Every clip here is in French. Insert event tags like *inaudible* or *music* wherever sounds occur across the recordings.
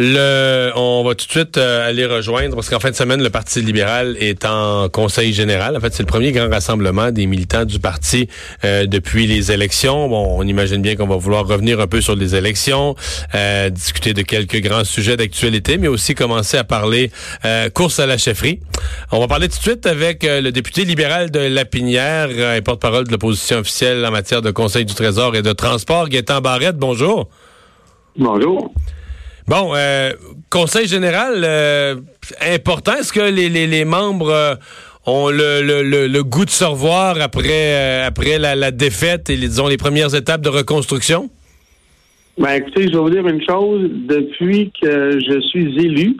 On va tout de suite euh, aller rejoindre, parce qu'en fin de semaine, le Parti libéral est en conseil général. En fait, c'est le premier grand rassemblement des militants du parti euh, depuis les élections. Bon, on imagine bien qu'on va vouloir revenir un peu sur les élections, euh, discuter de quelques grands sujets d'actualité, mais aussi commencer à parler course à la chefferie. On va parler tout de suite avec le député libéral de Lapinière et porte-parole de l'opposition officielle en matière de conseil du Trésor et de transport, Gaétan Barrette. Bonjour. Bonjour. Bon, euh, conseil général euh, important. Est-ce que les, les, membres euh, ont le, le, le, goût de se revoir après, après la, la, défaite et disons les premières étapes de reconstruction? Ben, écoutez, je vais vous dire une chose. Depuis que je suis élu,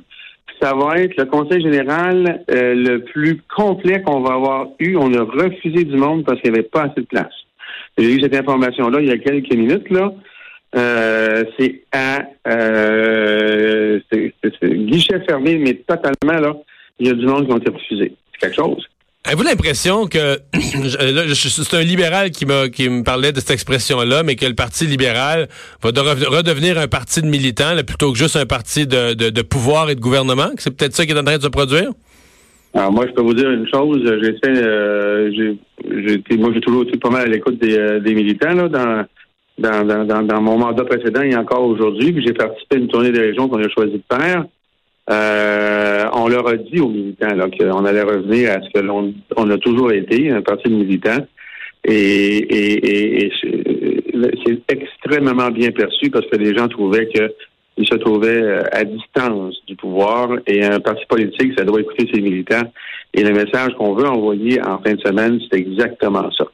ça va être le conseil général le plus complet qu'on va avoir eu. On a refusé du monde parce qu'il n'y avait pas assez de place. J'ai eu cette information-là il y a quelques minutes, là. Euh, c'est à euh, guichet fermé, mais totalement là, il y a du monde qui ont été refusés. C'est quelque chose. Avez-vous l'impression que *clears throat* c'est un libéral qui me qui me parlait de cette expression-là, mais que le Parti libéral va redevenir un parti de militants plutôt que juste un parti de, de, pouvoir et de gouvernement? C'est peut-être ça qui est en train de se produire? Alors moi, je peux vous dire une chose. J'ai fait, euh, j'ai, moi, j'ai toujours été pas mal à l'écoute des, des militants là, dans dans, dans, dans, mon mandat précédent et encore aujourd'hui, puis j'ai participé à une tournée des régions qu'on a choisi de faire. Euh, on leur a dit aux militants qu'on allait revenir à ce que l'on on a toujours été, un parti de militants. Et, et, et, c'est extrêmement bien perçu parce que les gens trouvaient qu'ils se trouvaient euh, à distance du pouvoir et un parti politique, ça doit écouter ses militants. Et le message qu'on veut envoyer en fin de semaine, c'est exactement ça.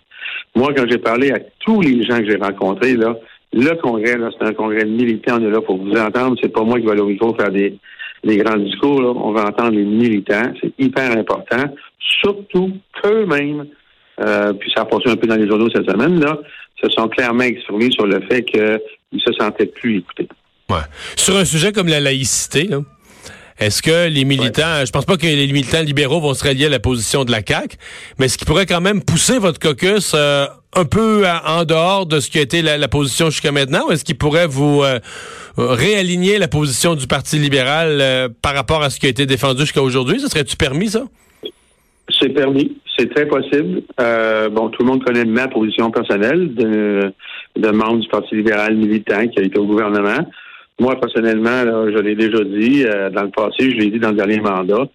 Moi, quand j'ai parlé à tous les gens que j'ai rencontrés, là, le congrès, là, c'est un congrès militant, on est là pour vous entendre. C'est pas moi qui vais aller au micro faire des, grands discours, là. On va entendre les militants. C'est hyper important. Surtout qu'eux-mêmes, euh, puis ça a passé un peu dans les journaux cette semaine, là, se sont clairement exprimés sur le fait qu'ils se sentaient plus écoutés. Ouais. Sur un sujet comme la laïcité, là, est-ce que les militants, je pense pas que les militants libéraux vont se rallier à la position de la CAQ, mais est-ce qu'ils pourrait quand même pousser votre caucus euh, un peu en dehors de ce qui a été la, position jusqu'à maintenant, ou est-ce qu'ils pourrait vous euh, réaligner la position du Parti libéral euh, par rapport à ce qui a été défendu jusqu'à aujourd'hui? Ça serait-tu permis, ça? C'est permis, c'est très possible. bon, tout le monde connaît ma position personnelle de, de membre du Parti libéral militant qui a été au gouvernement. Moi, personnellement, je l'ai déjà dit euh, dans le passé, je l'ai dit dans le dernier mandat.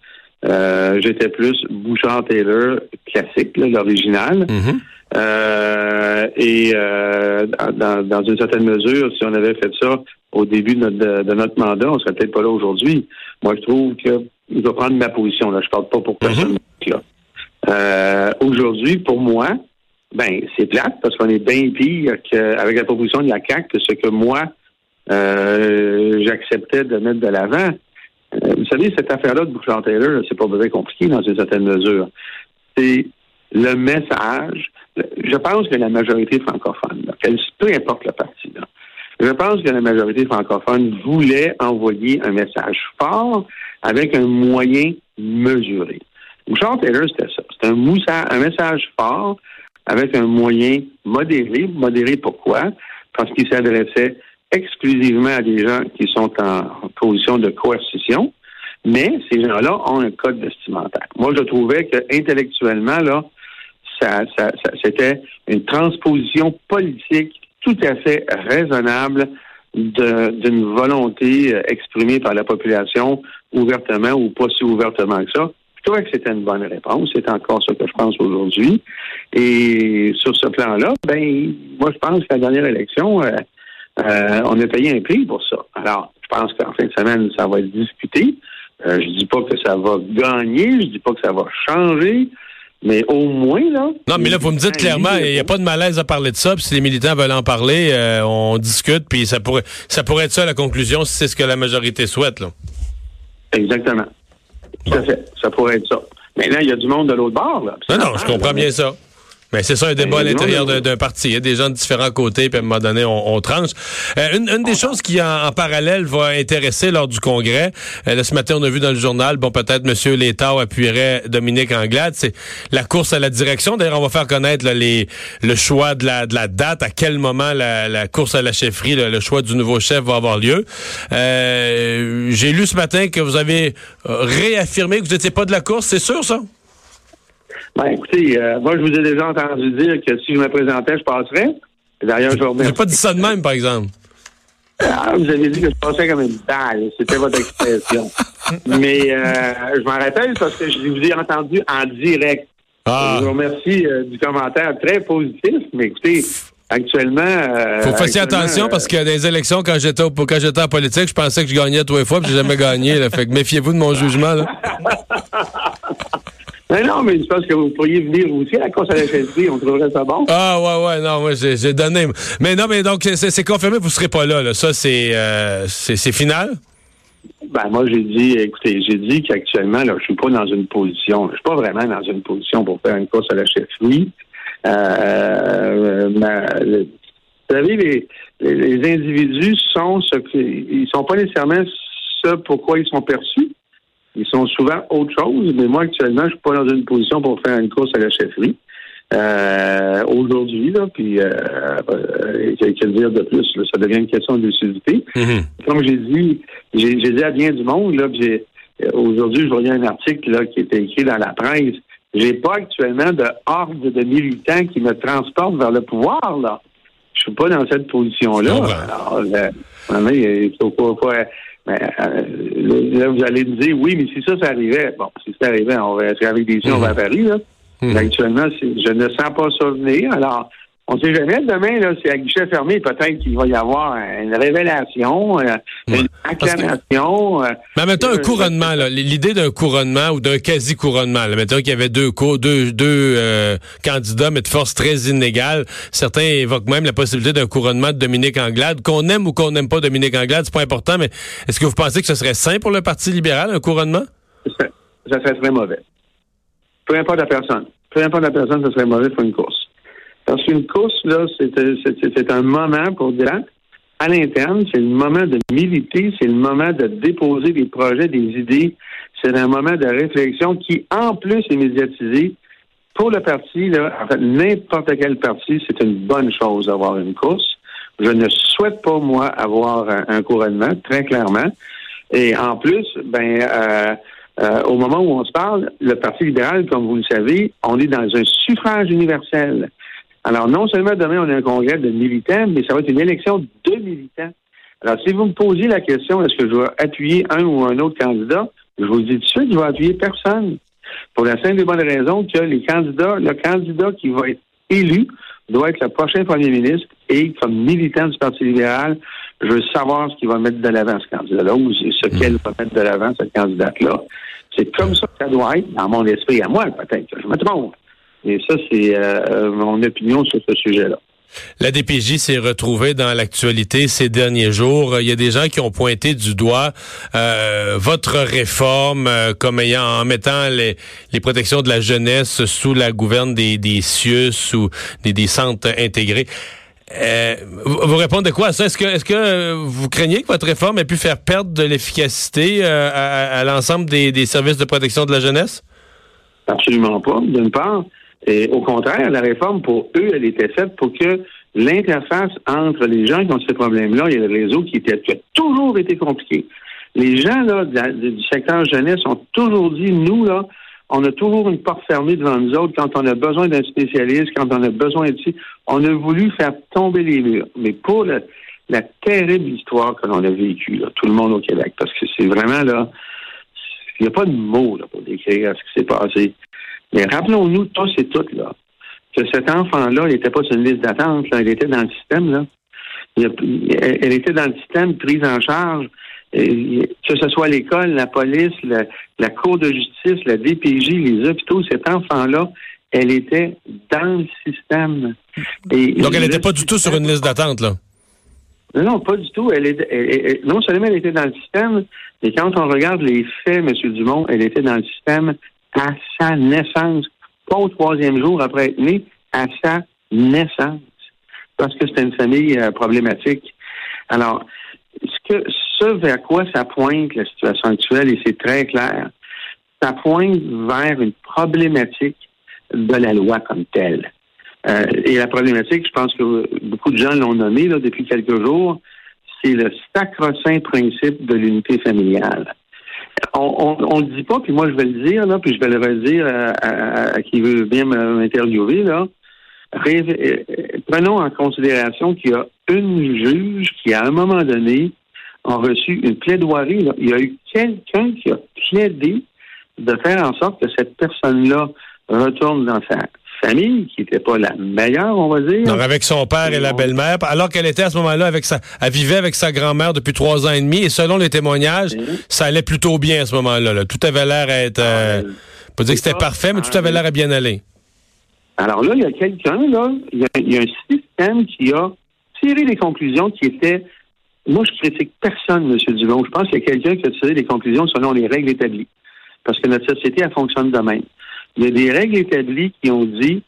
Euh, j'étais plus Bouchard-Taylor classique, l'original. Mm-hmm. Euh, et dans, une certaine mesure, si on avait fait ça au début de notre, mandat, on serait peut-être pas là aujourd'hui. Moi, je trouve que il va prendre ma position. Là. Je parle pas pour mm-hmm. personne. là. aujourd'hui, pour moi, ben c'est plate parce qu'on est bien pire qu'avec la proposition de la CAC que ce que moi euh, j'acceptais de mettre de l'avant. Euh, vous savez, cette affaire-là de Bouchard-Taylor, c'est pas très compliqué dans une certaine mesure. C'est le message. Je pense que la majorité francophone, peu importe le parti, je pense que la majorité francophone voulait envoyer un message fort avec un moyen mesuré. Bouchard-Taylor, c'était ça. C'était un, un message fort avec un moyen modéré. Modéré pourquoi? Parce qu'il s'adressait exclusivement à des gens qui sont en position de coercition, mais ces gens-là ont un code vestimentaire. Moi, je trouvais que intellectuellement, là, ça, ça, c'était une transposition politique tout à fait raisonnable d'une volonté euh, exprimée par la population ouvertement ou pas si ouvertement que ça. Je trouvais que c'était une bonne réponse. C'est encore ce que je pense aujourd'hui. Et sur ce plan-là, ben, moi, je pense que la dernière élection, euh, euh, on a payé un prix pour ça. Alors, je pense qu'en fin de semaine, ça va être discuté. Euh, je dis pas que ça va gagner, je dis pas que ça va changer, mais au moins, là. Non, mais là, vous me dites clairement, il n'y a pas de malaise à parler de ça, puis si les militants veulent en parler, euh, on discute, puis ça pourrait, ça pourrait être ça la conclusion si c'est ce que la majorité souhaite, là. Exactement. Tout à fait. Ça pourrait être ça. Maintenant, il y a du monde de l'autre bord, là. Non, non, je comprends bien ça. Mais c'est ça un débat à ben, l'intérieur d'un parti. Il y a des gens de différents côtés, puis à un moment donné, on, tranche. Euh, une, des choses qui, en, parallèle, va intéresser lors du congrès, euh, ce matin, on a vu dans le journal, bon, peut-être M. Létard appuierait Dominique Anglade, c'est la course à la direction. D'ailleurs, on va faire connaître les, le choix de la, de la date, à quel moment la, course à la chefferie, le, choix du nouveau chef va avoir lieu. Euh, j'ai lu ce matin que vous avez réaffirmé que vous n'étiez pas de la course, c'est sûr, ça? Ben, écoutez, euh, moi, je vous ai déjà entendu dire que si je me présentais, je passerais. D'ailleurs, je vous remercie. J'ai pas dit ça de même, par exemple. Ah, vous avez dit que je passais comme une balle. C'était votre expression. *laughs* Mais euh, je m'en rappelle parce que je vous ai entendu en direct. Ah. Je vous remercie euh, du commentaire très positif. Mais écoutez, actuellement. Euh, Faut faire attention parce que des élections, quand j'étais quand j'étais en politique, je pensais que je gagnais trois fois, puis j'ai jamais gagné. Fait que méfiez-vous de mon jugement. Là. *laughs* Non, non, mais je pense que vous pourriez venir aussi à la course à la on trouverait ça bon. Ah, ouais, ouais, non, moi, j'ai donné. Mais non, mais donc, c'est confirmé, vous ne serez pas là, là. Ça, euh, c'est final? Ben, moi, j'ai dit, écoutez, j'ai dit qu'actuellement, là, je suis pas dans une position, je suis pas vraiment dans une position pour faire une course à la chefferie. Euh, vous savez, les, les, individus sont ce qu'ils sont pas nécessairement ce pourquoi ils sont perçus. Sont souvent autre chose, mais moi, actuellement, je suis pas dans une position pour faire une course à la chefferie. Euh, aujourd'hui, là, puis euh, euh, que dire de plus, ça devient une question de lucidité. Mm-hmm. Comme j'ai dit, j'ai dit à bien du monde, là, aujourd'hui, je voyais un article là, qui était écrit dans la presse. J'ai pas actuellement de horde de militants qui me transportent vers le pouvoir, là. Je suis pas dans cette position-là. Alors, il faut pas mais, euh, là, vous allez me dire, oui, mais si ça, ça arrivait, bon, si ça arrivait, on va, avec des yeux, on va à Paris, là. Mhm. Actuellement, je ne sens pas ça venir. Alors, on ne sait jamais. Demain, là, c'est à guichet fermé. Peut-être qu'il va y avoir une révélation, euh, une acclamation. Euh, mais mettons un euh, couronnement. L'idée d'un couronnement ou d'un quasi-couronnement. Mettons qu'il y avait deux, deux, deux candidats, mais de force très inégale. Certains évoquent même la possibilité d'un couronnement de Dominique Anglade. Qu'on aime ou qu'on n'aime pas Dominique Anglade, c'est pas important, mais est-ce que vous pensez que ce serait sain pour le Parti libéral, un couronnement? Ça, ça serait très mauvais. Peu importe la personne. Peu importe la personne, ce serait mauvais pour une course. Parce qu'une course, c'est un moment pour dire à l'interne, c'est le moment de militer, c'est le moment de déposer des projets, des idées. C'est un moment de réflexion qui, en plus, est médiatisé. Pour le parti, en fait, n'importe quel parti, c'est une bonne chose d'avoir une course. Je ne souhaite pas, moi, avoir un, couronnement, très clairement. Et en plus, ben, euh, euh, au moment où on se parle, le Parti libéral, comme vous le savez, on est dans un suffrage universel. Alors, non seulement demain, on a un congrès de militants, mais ça va être une élection de militants. Alors, si vous me posez la question, est-ce que je dois appuyer un ou un autre candidat, je vous dis tout de suite, je vais appuyer personne. Pour la simple et bonne raison que les candidats, le candidat qui va être élu doit être le prochain premier ministre et comme militant du Parti libéral, je veux savoir ce qu'il va mettre de l'avant, ce candidat-là, ou ce qu'elle va mettre de l'avant, cette candidate-là. C'est comme ça que ça doit être, dans mon esprit à moi, peut-être je me trompe. Et ça, c'est euh, mon opinion sur ce sujet-là. La DPJ s'est retrouvée dans l'actualité ces derniers jours. Il y a des gens qui ont pointé du doigt euh, votre réforme euh, comme ayant en mettant les, les, protections de la jeunesse sous la gouverne des, des CIUS ou des, des centres intégrés. Euh, vous répondez quoi à ça? Est-ce que, est-ce que vous craignez que votre réforme ait pu faire perdre de l'efficacité à, à l'ensemble des, des services de protection de la jeunesse? Absolument pas, d'une part. Et au contraire, la réforme, pour eux, elle était faite pour que l'interface entre les gens qui ont ces problèmes-là et le réseau qui, était, qui a toujours été compliqué. Les gens là, du secteur jeunesse ont toujours dit, nous, là, on a toujours une porte fermée devant nous autres quand on a besoin d'un spécialiste, quand on a besoin de On a voulu faire tomber les murs. Mais pour la terrible histoire que l'on a vécue, tout le monde au Québec, parce que c'est vraiment là, il n'y a pas de mots là, pour décrire ce qui s'est passé. Mais rappelons-nous tous et toutes là, que cet enfant-là, il n'était pas sur une liste d'attente, il était dans le système. Là. elle était dans le système prise en charge, que ce soit l'école, la police, la, Cour de justice, la DPJ, les hôpitaux, cet enfant-là, elle était dans le système. Donc, elle n'était pas du tout sur une liste d'attente, là? Non, pas du tout. Elle, est, non seulement elle était dans le système, mais quand on regarde les faits, M. Dumont, elle était dans le système à sa naissance, pas au troisième jour après être née, à sa naissance parce que c'était une famille euh, problématique. Alors, ce, que, ce vers quoi ça pointe la situation actuelle, et c'est très clair, ça pointe vers une problématique de la loi comme telle. Euh, et la problématique, je pense que beaucoup de gens l'ont nommé là, depuis quelques jours, c'est le sacro-saint principe de l'unité familiale. On ne le dit pas, puis moi je vais le dire, là, puis je vais le redire à, qui veut bien m'interviewer. Là. Euh, prenons en considération qu'il y a une juge qui, à un moment donné, a reçu une plaidoirie. Il y a eu quelqu'un qui a plaidé de faire en sorte que cette personne-là retourne dans sa famille, qui n'était pas la meilleure, on va dire. Donc, avec son père et, la belle-mère, alors qu'elle était à ce moment-là avec sa, elle vivait avec sa grand-mère depuis trois ans et demi, et selon les témoignages, ça allait plutôt bien à ce moment-là. Tout avait l'air à être, euh, ah, pas dire que c'était parfait, mais tout avait l'air à bien aller. Alors là, il y a quelqu'un, là, il y, a, un système qui a tiré des conclusions qui étaient moi, je critique personne, M. Dubon. Je pense qu'il y a quelqu'un qui a tiré des conclusions selon les règles établies. Parce que notre société, elle fonctionne de même. Il y a des règles établies qui ont dit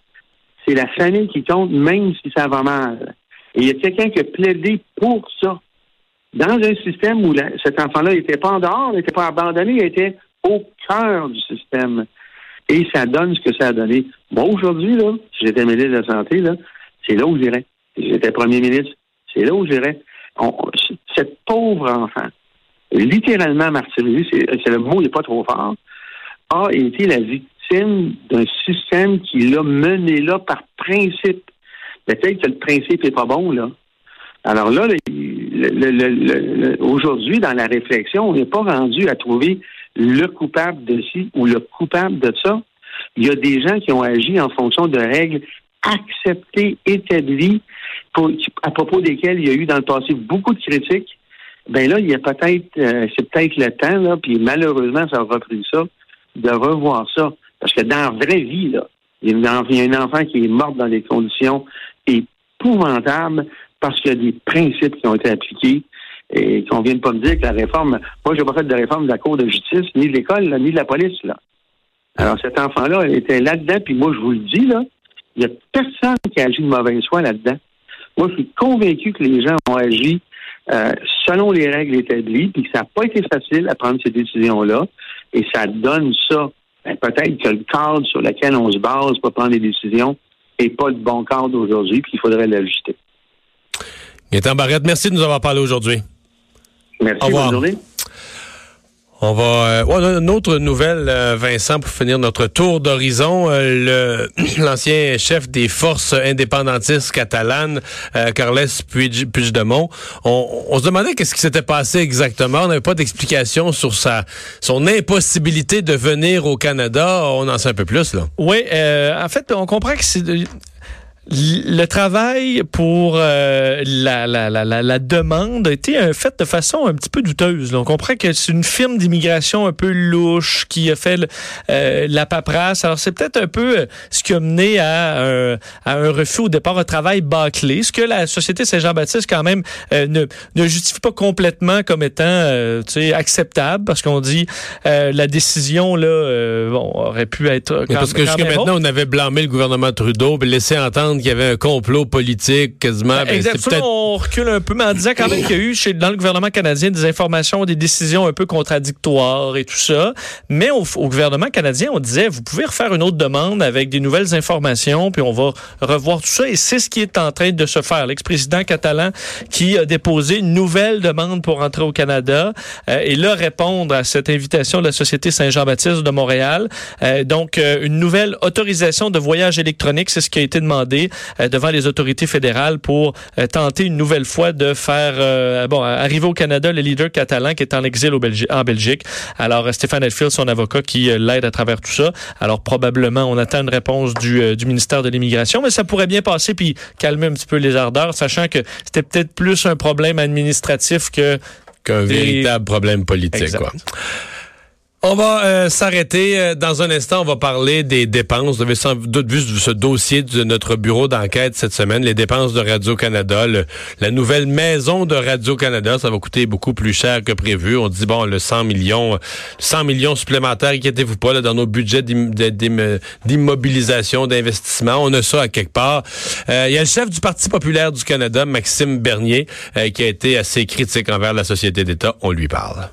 c'est la famille qui compte, même si ça va mal. Et il y a quelqu'un qui a plaidé pour ça. Dans un système où cet enfant-là n'était pas en dehors, n'était pas abandonné, il était au cœur du système. Et ça donne ce que ça a donné. Moi, aujourd'hui, là, si j'étais ministre de la Santé, là, c'est là où j'irais. Si j'étais premier ministre, c'est là où j'irais. Cette pauvre enfant, littéralement martyrisé, c'est le mot n'est pas trop fort, a été la victime d'un système qui l'a mené là par principe. Peut-être que le principe n'est pas bon, là. Alors là, aujourd'hui, dans la réflexion, on n'est pas rendu à trouver le coupable de ci ou le coupable de ça. Il y a des gens qui ont agi en fonction de règles acceptées, établies, à propos desquelles il y a eu dans le passé beaucoup de critiques. Ben là, il y a peut-être, euh, c'est peut-être le temps, là, puis malheureusement, ça a repris ça, de revoir ça. Parce que dans la vraie vie, là, il y a un enfant qui est mort dans des conditions épouvantables parce qu'il y a des principes qui ont été appliqués et qu'on vient de pas me dire que la réforme, moi, j'ai pas fait de réforme de la Cour de justice, ni de l'école, ni de la police, là. Alors, cet enfant-là était là-dedans, puis moi, je vous le dis, là, il n'y a personne qui a agi de mauvaise foi là-dedans. Moi, je suis convaincu que les gens ont agi euh, selon les règles établies, puis que ça n'a pas été facile à prendre ces décisions-là, et ça donne ça. Ben, peut-être que le cadre sur lequel on se base pour prendre des décisions n'est pas le bon cadre aujourd'hui, puis il faudrait l'ajuster. Gaëtan Barrette, merci de nous avoir parlé aujourd'hui. Merci, bonne journée. On va euh, une autre nouvelle, euh, Vincent, pour finir notre tour d'horizon. Euh, *clears throat* l'ancien chef des forces indépendantistes catalanes, Carles Puigdemont, on, on se demandait qu'est-ce qui s'était passé exactement. On n'avait pas d'explication sur sa son impossibilité de venir au Canada. On en sait un peu plus là. Oui, en fait, on comprend que c'est le travail pour euh, la, la, la, la, demande a été fait de façon un petit peu douteuse. On comprend que c'est une firme d'immigration un peu louche qui a fait euh, la paperasse. Alors c'est peut-être un peu euh, ce qui a mené à, à un refus au départ, un travail bâclé. Ce que la Société Saint-Jean-Baptiste quand même ne, ne justifie pas complètement comme étant acceptable parce qu'on dit la décision là bon, aurait pu être... Quand, parce que jusqu'à maintenant, on avait blâmé le gouvernement Trudeau laissé entendre qu'il y avait un complot politique quasiment. Ben, exactement. On recule un peu, mais en disant quand même qu'il y a eu chez, dans le gouvernement canadien des informations, des décisions un peu contradictoires et tout ça. Mais au, gouvernement canadien, on disait, vous pouvez refaire une autre demande avec des nouvelles informations, puis on va revoir tout ça. Et c'est ce qui est en train de se faire. L'ex-président catalan qui a déposé une nouvelle demande pour entrer au Canada euh, et là répondre à cette invitation de la Société Saint-Jean-Baptiste de Montréal. Euh, donc, euh, une nouvelle autorisation de voyage électronique, c'est ce qui a été demandé euh, devant les autorités fédérales pour euh, tenter une nouvelle fois de faire euh, bon arriver au Canada le leader catalan qui est en exil au en Belgique. Alors Stéphane Edfield, son avocat, qui l'aide à travers tout ça. Alors probablement on attend une réponse du, du ministère de l'immigration, mais ça pourrait bien passer puis calmer un petit peu les ardeurs, sachant que c'était peut-être plus un problème administratif que qu'un véritable problème politique. Quoi. On va euh, s'arrêter euh, dans un instant. On va parler des dépenses. Vous avez sans doute vu ce dossier de notre bureau d'enquête cette semaine, les dépenses de Radio-Canada, la nouvelle maison de Radio-Canada. Ça va coûter beaucoup plus cher que prévu. On dit, bon, le 100 millions, 100 millions supplémentaires, inquiétez-vous pas, là, dans nos budgets d'immobilisation, d'investissement. On a ça à quelque part. Euh, il y a le chef du Parti populaire du Canada, Maxime Bernier, qui a été assez critique envers la société d'État. On lui parle.